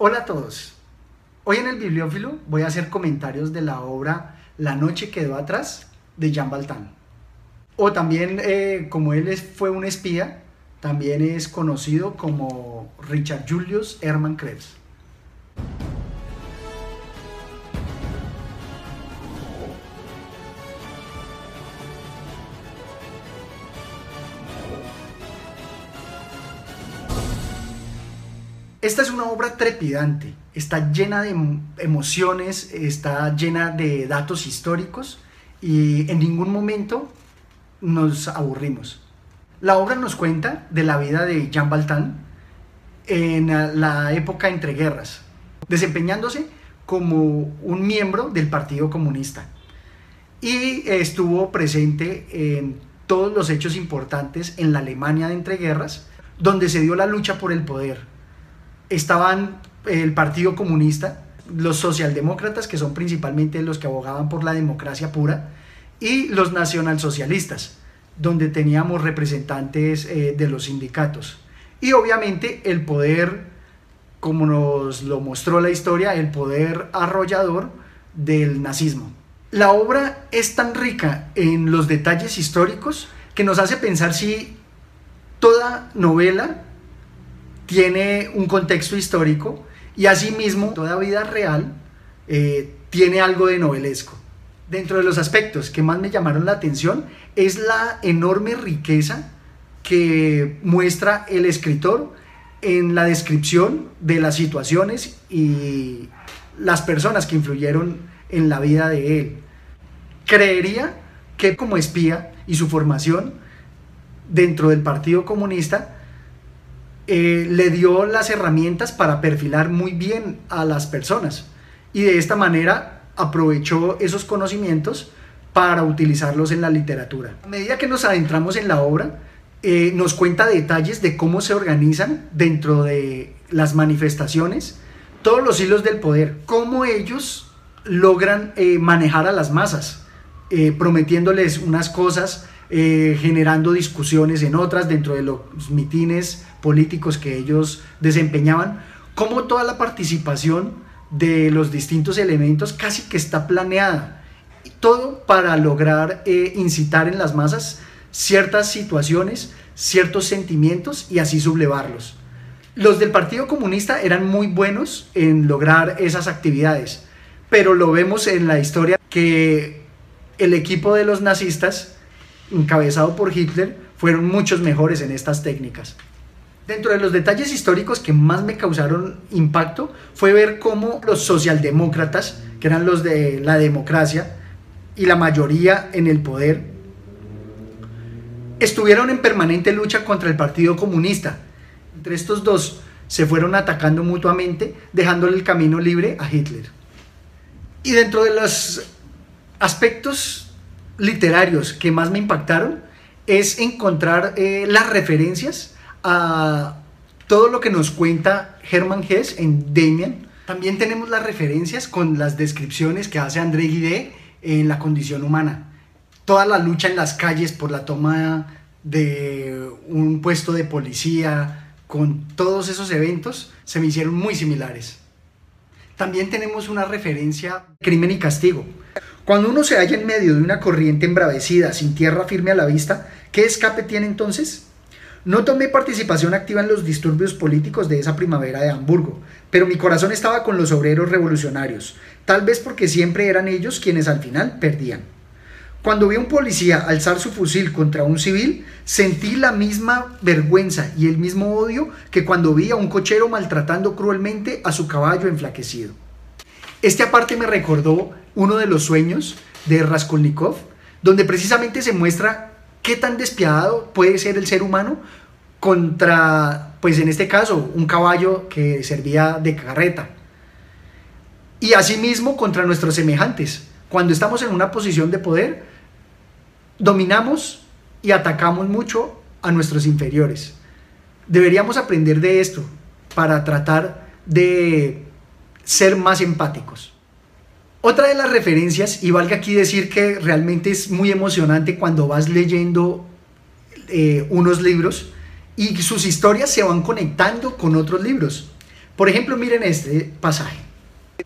Hola a todos. Hoy en el Bibliófilo voy a hacer comentarios de la obra La noche quedó atrás de Jean Baltán. O también, eh, como él fue un espía, también es conocido como Richard Julius Hermann Krebs. Esta es una obra trepidante, está llena de emociones, está llena de datos históricos y en ningún momento nos aburrimos. La obra nos cuenta de la vida de Jean Baltán en la época entre guerras, desempeñándose como un miembro del Partido Comunista. Y estuvo presente en todos los hechos importantes en la Alemania de entreguerras, donde se dio la lucha por el poder estaban el Partido Comunista, los socialdemócratas, que son principalmente los que abogaban por la democracia pura, y los nacionalsocialistas, donde teníamos representantes eh, de los sindicatos. Y obviamente el poder, como nos lo mostró la historia, el poder arrollador del nazismo. La obra es tan rica en los detalles históricos que nos hace pensar si toda novela tiene un contexto histórico y asimismo toda vida real eh, tiene algo de novelesco. Dentro de los aspectos que más me llamaron la atención es la enorme riqueza que muestra el escritor en la descripción de las situaciones y las personas que influyeron en la vida de él. Creería que como espía y su formación dentro del Partido Comunista eh, le dio las herramientas para perfilar muy bien a las personas y de esta manera aprovechó esos conocimientos para utilizarlos en la literatura. A medida que nos adentramos en la obra, eh, nos cuenta detalles de cómo se organizan dentro de las manifestaciones todos los hilos del poder, cómo ellos logran eh, manejar a las masas, prometiéndoles unas cosas eh, generando discusiones en otras dentro de los mitines políticos que ellos desempeñaban, como toda la participación de los distintos elementos casi que está planeada. Todo para lograr eh, incitar en las masas ciertas situaciones, ciertos sentimientos y así sublevarlos. Los del Partido Comunista eran muy buenos en lograr esas actividades, pero lo vemos en la historia que el equipo de los nazistas encabezado por Hitler, fueron muchos mejores en estas técnicas. Dentro de los detalles históricos que más me causaron impacto fue ver cómo los socialdemócratas, que eran los de la democracia y la mayoría en el poder, estuvieron en permanente lucha contra el Partido Comunista. Entre estos dos se fueron atacando mutuamente, dejándole el camino libre a Hitler. Y dentro de los aspectos literarios que más me impactaron es encontrar eh, las referencias a todo lo que nos cuenta Hermann Hesse en Damien. También tenemos las referencias con las descripciones que hace André Guidé en la condición humana. Toda la lucha en las calles por la toma de un puesto de policía, con todos esos eventos, se me hicieron muy similares. También tenemos una referencia Crimen y Castigo, cuando uno se halla en medio de una corriente embravecida, sin tierra firme a la vista, ¿qué escape tiene entonces? No tomé participación activa en los disturbios políticos de esa primavera de Hamburgo, pero mi corazón estaba con los obreros revolucionarios, tal vez porque siempre eran ellos quienes al final perdían. Cuando vi a un policía alzar su fusil contra un civil, sentí la misma vergüenza y el mismo odio que cuando vi a un cochero maltratando cruelmente a su caballo enflaquecido. Este aparte me recordó uno de los sueños de Raskolnikov, donde precisamente se muestra qué tan despiadado puede ser el ser humano contra, pues en este caso, un caballo que servía de carreta. Y asimismo contra nuestros semejantes. Cuando estamos en una posición de poder, dominamos y atacamos mucho a nuestros inferiores. Deberíamos aprender de esto para tratar de ser más empáticos. Otra de las referencias, y valga aquí decir que realmente es muy emocionante cuando vas leyendo eh, unos libros y sus historias se van conectando con otros libros. Por ejemplo, miren este pasaje.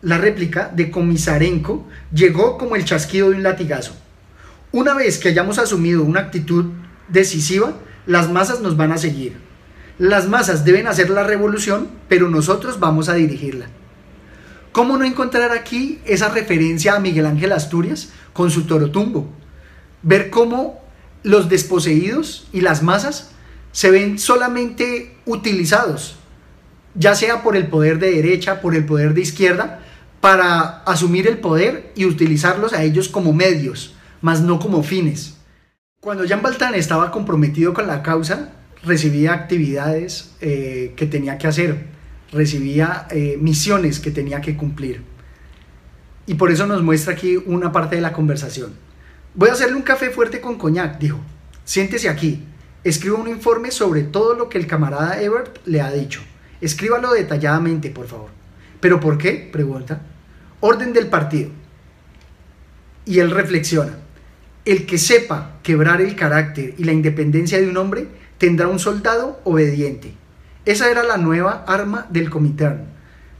La réplica de Comisarenko llegó como el chasquido de un latigazo. Una vez que hayamos asumido una actitud decisiva, las masas nos van a seguir. Las masas deben hacer la revolución, pero nosotros vamos a dirigirla. ¿Cómo no encontrar aquí esa referencia a Miguel Ángel Asturias con su Torotumbo? Ver cómo los desposeídos y las masas se ven solamente utilizados, ya sea por el poder de derecha, por el poder de izquierda, para asumir el poder y utilizarlos a ellos como medios, más no como fines. Cuando Jean Baltán estaba comprometido con la causa, recibía actividades eh, que tenía que hacer, recibía eh, misiones que tenía que cumplir. Y por eso nos muestra aquí una parte de la conversación. Voy a hacerle un café fuerte con coñac, dijo. Siéntese aquí. Escriba un informe sobre todo lo que el camarada Ebert le ha dicho. Escríbalo detalladamente, por favor. ¿Pero por qué? Pregunta. Orden del partido. Y él reflexiona. El que sepa quebrar el carácter y la independencia de un hombre tendrá un soldado obediente. Esa era la nueva arma del Comintern.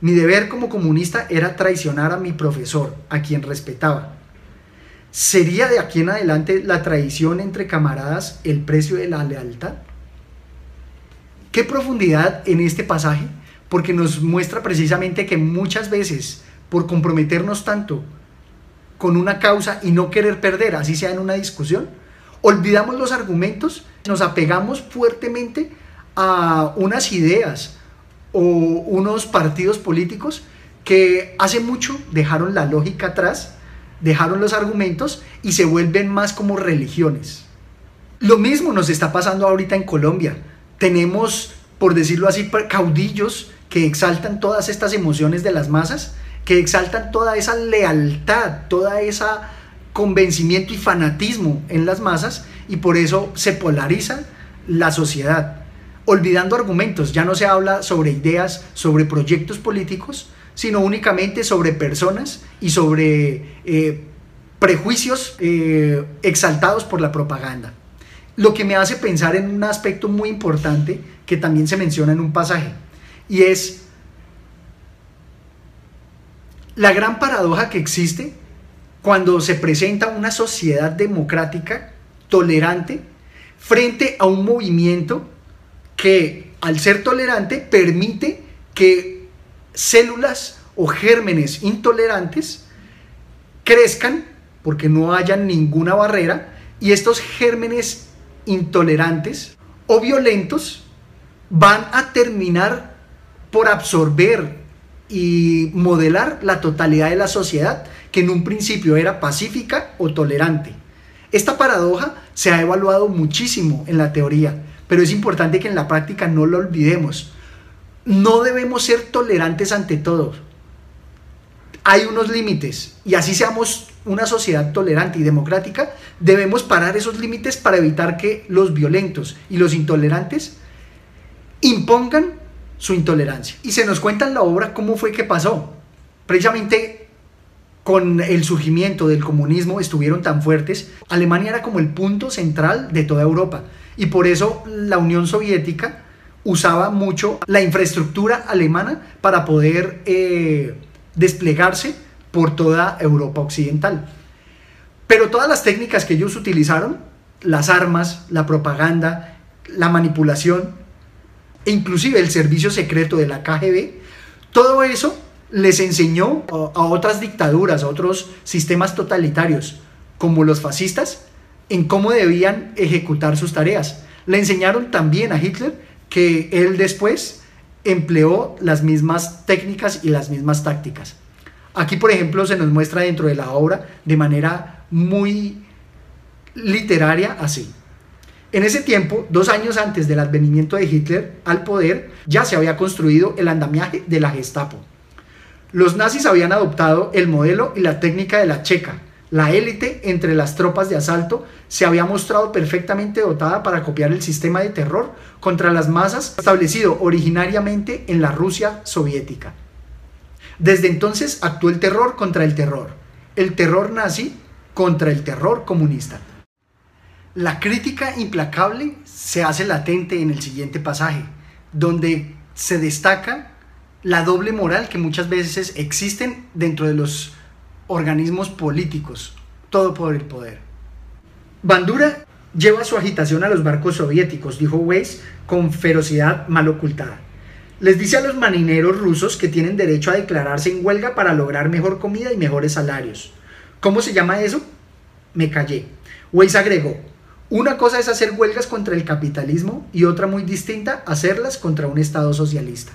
Mi deber como comunista era traicionar a mi profesor, a quien respetaba. ¿Sería de aquí en adelante la traición entre camaradas el precio de la lealtad? ¿Qué profundidad en este pasaje? Porque nos muestra precisamente que muchas veces, por comprometernos tanto con una causa y no querer perder, así sea en una discusión, olvidamos los argumentos, nos apegamos fuertemente a unas ideas o unos partidos políticos que hace mucho dejaron la lógica atrás, dejaron los argumentos y se vuelven más como religiones. Lo mismo nos está pasando ahorita en Colombia. Tenemos, por decirlo así, caudillos que exaltan todas estas emociones de las masas, que exaltan toda esa lealtad, toda esa convencimiento y fanatismo en las masas y por eso se polariza la sociedad olvidando argumentos, ya no se habla sobre ideas, sobre proyectos políticos, sino únicamente sobre personas y sobre eh, prejuicios eh, exaltados por la propaganda. Lo que me hace pensar en un aspecto muy importante que también se menciona en un pasaje, y es la gran paradoja que existe cuando se presenta una sociedad democrática tolerante frente a un movimiento que al ser tolerante permite que células o gérmenes intolerantes crezcan porque no hayan ninguna barrera y estos gérmenes intolerantes o violentos van a terminar por absorber y modelar la totalidad de la sociedad que en un principio era pacífica o tolerante. Esta paradoja se ha evaluado muchísimo en la teoría pero es importante que en la práctica no lo olvidemos. No debemos ser tolerantes ante todos. Hay unos límites y así seamos una sociedad tolerante y democrática, debemos parar esos límites para evitar que los violentos y los intolerantes impongan su intolerancia. Y se nos cuenta en la obra cómo fue que pasó. Precisamente con el surgimiento del comunismo estuvieron tan fuertes, Alemania era como el punto central de toda Europa. Y por eso la Unión Soviética usaba mucho la infraestructura alemana para poder eh, desplegarse por toda Europa occidental. Pero todas las técnicas que ellos utilizaron, las armas, la propaganda, la manipulación, e inclusive el servicio secreto de la KGB, todo eso les enseñó a otras dictaduras, a otros sistemas totalitarios, como los fascistas, en cómo debían ejecutar sus tareas. Le enseñaron también a Hitler que él después empleó las mismas técnicas y las mismas tácticas. Aquí, por ejemplo, se nos muestra dentro de la obra de manera muy literaria así. En ese tiempo, dos años antes del advenimiento de Hitler al poder, ya se había construido el andamiaje de la Gestapo. Los nazis habían adoptado el modelo y la técnica de la checa, la élite entre las tropas de asalto se había mostrado perfectamente dotada para copiar el sistema de terror contra las masas establecido originariamente en la Rusia soviética. Desde entonces actuó el terror contra el terror, el terror nazi contra el terror comunista. La crítica implacable se hace latente en el siguiente pasaje, donde se destaca la doble moral que muchas veces existen dentro de los organismos políticos, todo por el poder. Bandura lleva su agitación a los barcos soviéticos, dijo Weiss con ferocidad mal ocultada. Les dice a los marineros rusos que tienen derecho a declararse en huelga para lograr mejor comida y mejores salarios. ¿Cómo se llama eso? Me callé. Weiss agregó, una cosa es hacer huelgas contra el capitalismo y otra muy distinta, hacerlas contra un Estado socialista.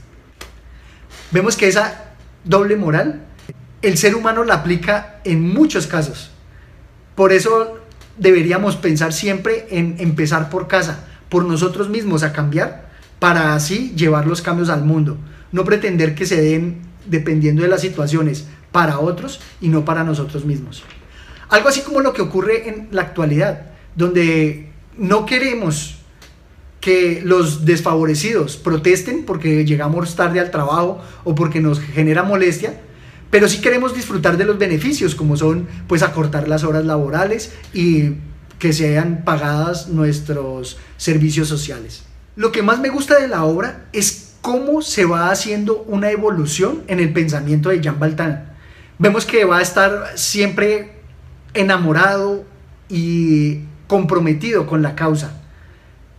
Vemos que esa doble moral el ser humano la aplica en muchos casos. Por eso deberíamos pensar siempre en empezar por casa, por nosotros mismos a cambiar, para así llevar los cambios al mundo. No pretender que se den, dependiendo de las situaciones, para otros y no para nosotros mismos. Algo así como lo que ocurre en la actualidad, donde no queremos que los desfavorecidos protesten porque llegamos tarde al trabajo o porque nos genera molestia, pero sí queremos disfrutar de los beneficios, como son pues acortar las horas laborales y que sean pagadas nuestros servicios sociales. Lo que más me gusta de la obra es cómo se va haciendo una evolución en el pensamiento de Jean Baltán. Vemos que va a estar siempre enamorado y comprometido con la causa.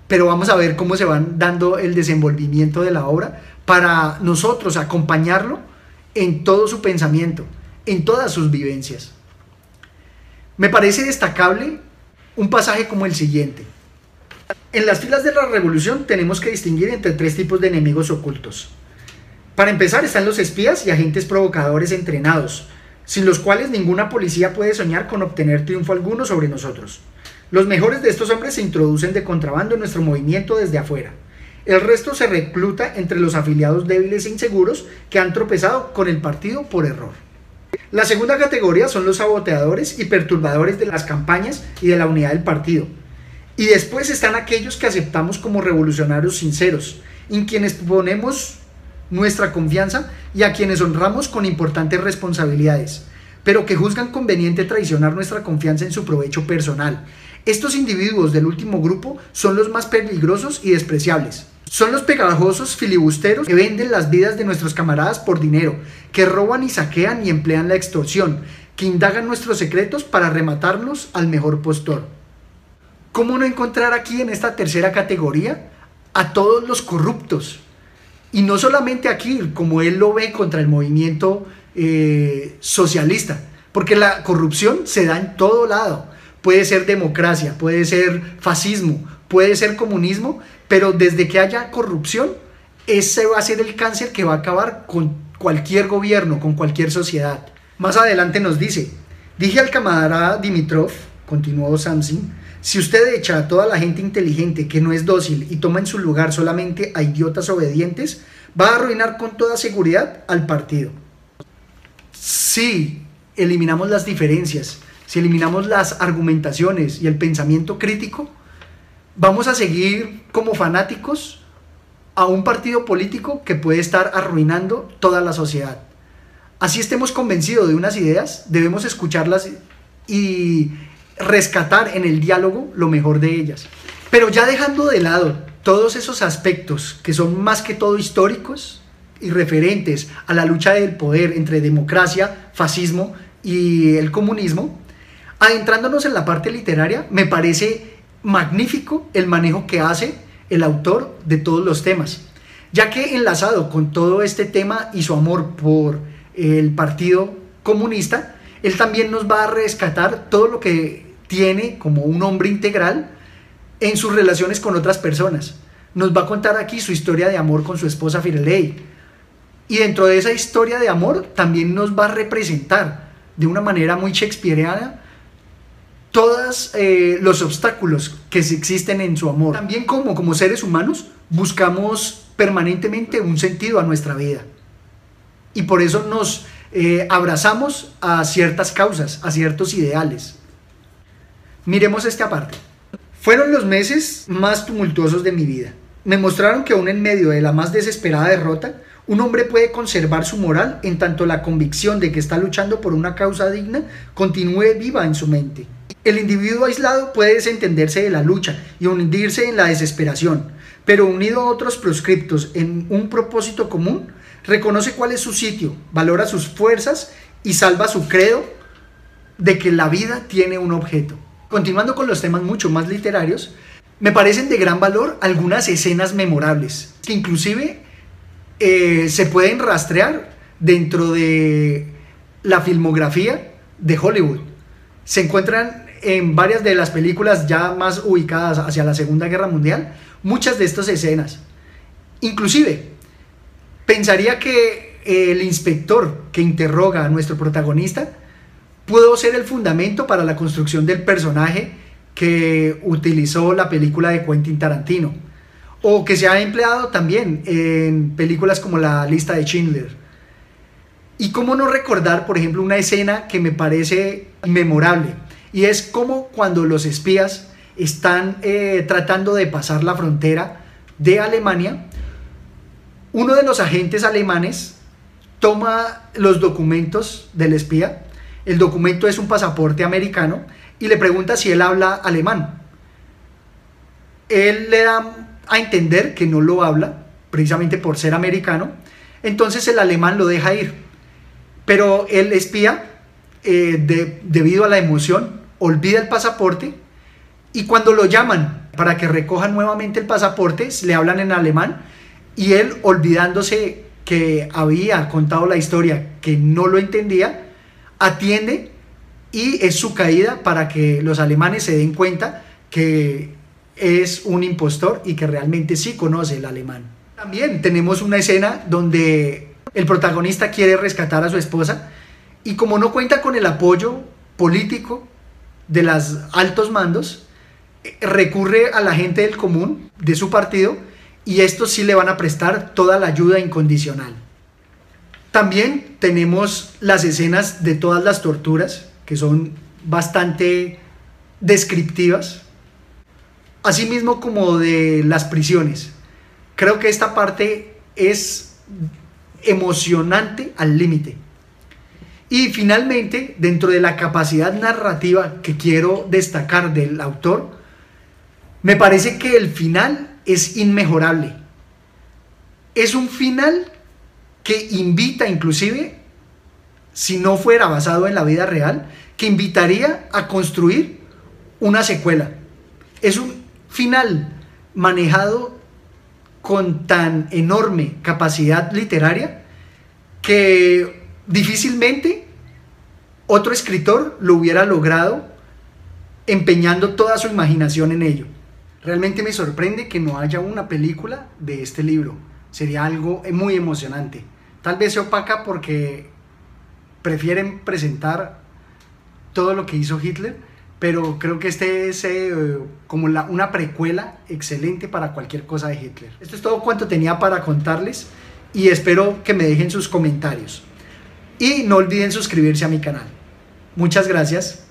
Pero vamos a ver cómo se van dando el desenvolvimiento de la obra para nosotros acompañarlo en todo su pensamiento, en todas sus vivencias. Me parece destacable un pasaje como el siguiente. En las filas de la revolución tenemos que distinguir entre tres tipos de enemigos ocultos. Para empezar están los espías y agentes provocadores entrenados, sin los cuales ninguna policía puede soñar con obtener triunfo alguno sobre nosotros. Los mejores de estos hombres se introducen de contrabando en nuestro movimiento desde afuera. El resto se recluta entre los afiliados débiles e inseguros que han tropezado con el partido por error. La segunda categoría son los saboteadores y perturbadores de las campañas y de la unidad del partido. Y después están aquellos que aceptamos como revolucionarios sinceros, en quienes ponemos nuestra confianza y a quienes honramos con importantes responsabilidades, pero que juzgan conveniente traicionar nuestra confianza en su provecho personal. Estos individuos del último grupo son los más peligrosos y despreciables. Son los pegajosos filibusteros que venden las vidas de nuestros camaradas por dinero, que roban y saquean y emplean la extorsión, que indagan nuestros secretos para rematarnos al mejor postor. ¿Cómo no encontrar aquí en esta tercera categoría a todos los corruptos? Y no solamente aquí, como él lo ve contra el movimiento eh, socialista, porque la corrupción se da en todo lado. Puede ser democracia, puede ser fascismo, puede ser comunismo, pero desde que haya corrupción, ese va a ser el cáncer que va a acabar con cualquier gobierno, con cualquier sociedad. Más adelante nos dice, dije al camarada Dimitrov, continuó Samsin, si usted echa a toda la gente inteligente que no es dócil y toma en su lugar solamente a idiotas obedientes, va a arruinar con toda seguridad al partido. Si eliminamos las diferencias, si eliminamos las argumentaciones y el pensamiento crítico, vamos a seguir como fanáticos a un partido político que puede estar arruinando toda la sociedad. Así estemos convencidos de unas ideas, debemos escucharlas y rescatar en el diálogo lo mejor de ellas. Pero ya dejando de lado todos esos aspectos que son más que todo históricos y referentes a la lucha del poder entre democracia, fascismo y el comunismo, adentrándonos en la parte literaria, me parece magnífico el manejo que hace el autor de todos los temas, ya que enlazado con todo este tema y su amor por el Partido Comunista, él también nos va a rescatar todo lo que tiene como un hombre integral en sus relaciones con otras personas. Nos va a contar aquí su historia de amor con su esposa Firelei. Y dentro de esa historia de amor también nos va a representar de una manera muy shakespeareana todos eh, los obstáculos que existen en su amor. También como, como seres humanos buscamos permanentemente un sentido a nuestra vida. Y por eso nos eh, abrazamos a ciertas causas, a ciertos ideales. Miremos esta parte. Fueron los meses más tumultuosos de mi vida. Me mostraron que aún en medio de la más desesperada derrota, un hombre puede conservar su moral en tanto la convicción de que está luchando por una causa digna continúe viva en su mente. El individuo aislado puede desentenderse de la lucha y hundirse en la desesperación, pero unido a otros proscriptos en un propósito común, reconoce cuál es su sitio, valora sus fuerzas y salva su credo de que la vida tiene un objeto. Continuando con los temas mucho más literarios, me parecen de gran valor algunas escenas memorables, que inclusive eh, se pueden rastrear dentro de la filmografía de Hollywood. Se encuentran en varias de las películas ya más ubicadas hacia la Segunda Guerra Mundial, muchas de estas escenas. Inclusive, pensaría que el inspector que interroga a nuestro protagonista pudo ser el fundamento para la construcción del personaje que utilizó la película de Quentin Tarantino o que se ha empleado también en películas como La lista de Schindler. Y cómo no recordar, por ejemplo, una escena que me parece memorable, y es como cuando los espías están eh, tratando de pasar la frontera de Alemania, uno de los agentes alemanes toma los documentos del espía, el documento es un pasaporte americano, y le pregunta si él habla alemán. Él le da a entender que no lo habla, precisamente por ser americano, entonces el alemán lo deja ir. Pero el espía, eh, debido a la emoción, olvida el pasaporte y cuando lo llaman para que recoja nuevamente el pasaporte, le hablan en alemán y él, olvidándose que había contado la historia, que no lo entendía, atiende y es su caída para que los alemanes se den cuenta que es un impostor y que realmente sí conoce el alemán. También tenemos una escena donde el protagonista quiere rescatar a su esposa y como no cuenta con el apoyo político de los altos mandos, recurre a la gente del común de su partido y estos sí le van a prestar toda la ayuda incondicional. También tenemos las escenas de todas las torturas, que son bastante descriptivas, asimismo como de las prisiones. Creo que esta parte es emocionante al límite. Y finalmente, dentro de la capacidad narrativa que quiero destacar del autor, me parece que el final es inmejorable. Es un final que invita inclusive, si no fuera basado en la vida real, que invitaría a construir una secuela. Es un final manejado con tan enorme capacidad literaria que difícilmente otro escritor lo hubiera logrado empeñando toda su imaginación en ello. Realmente me sorprende que no haya una película de este libro. Sería algo muy emocionante. Tal vez se opaca porque prefieren presentar todo lo que hizo Hitler, pero creo que este es eh, como una precuela excelente para cualquier cosa de Hitler. Esto es todo cuanto tenía para contarles y espero que me dejen sus comentarios. Y no olviden suscribirse a mi canal. Muchas gracias.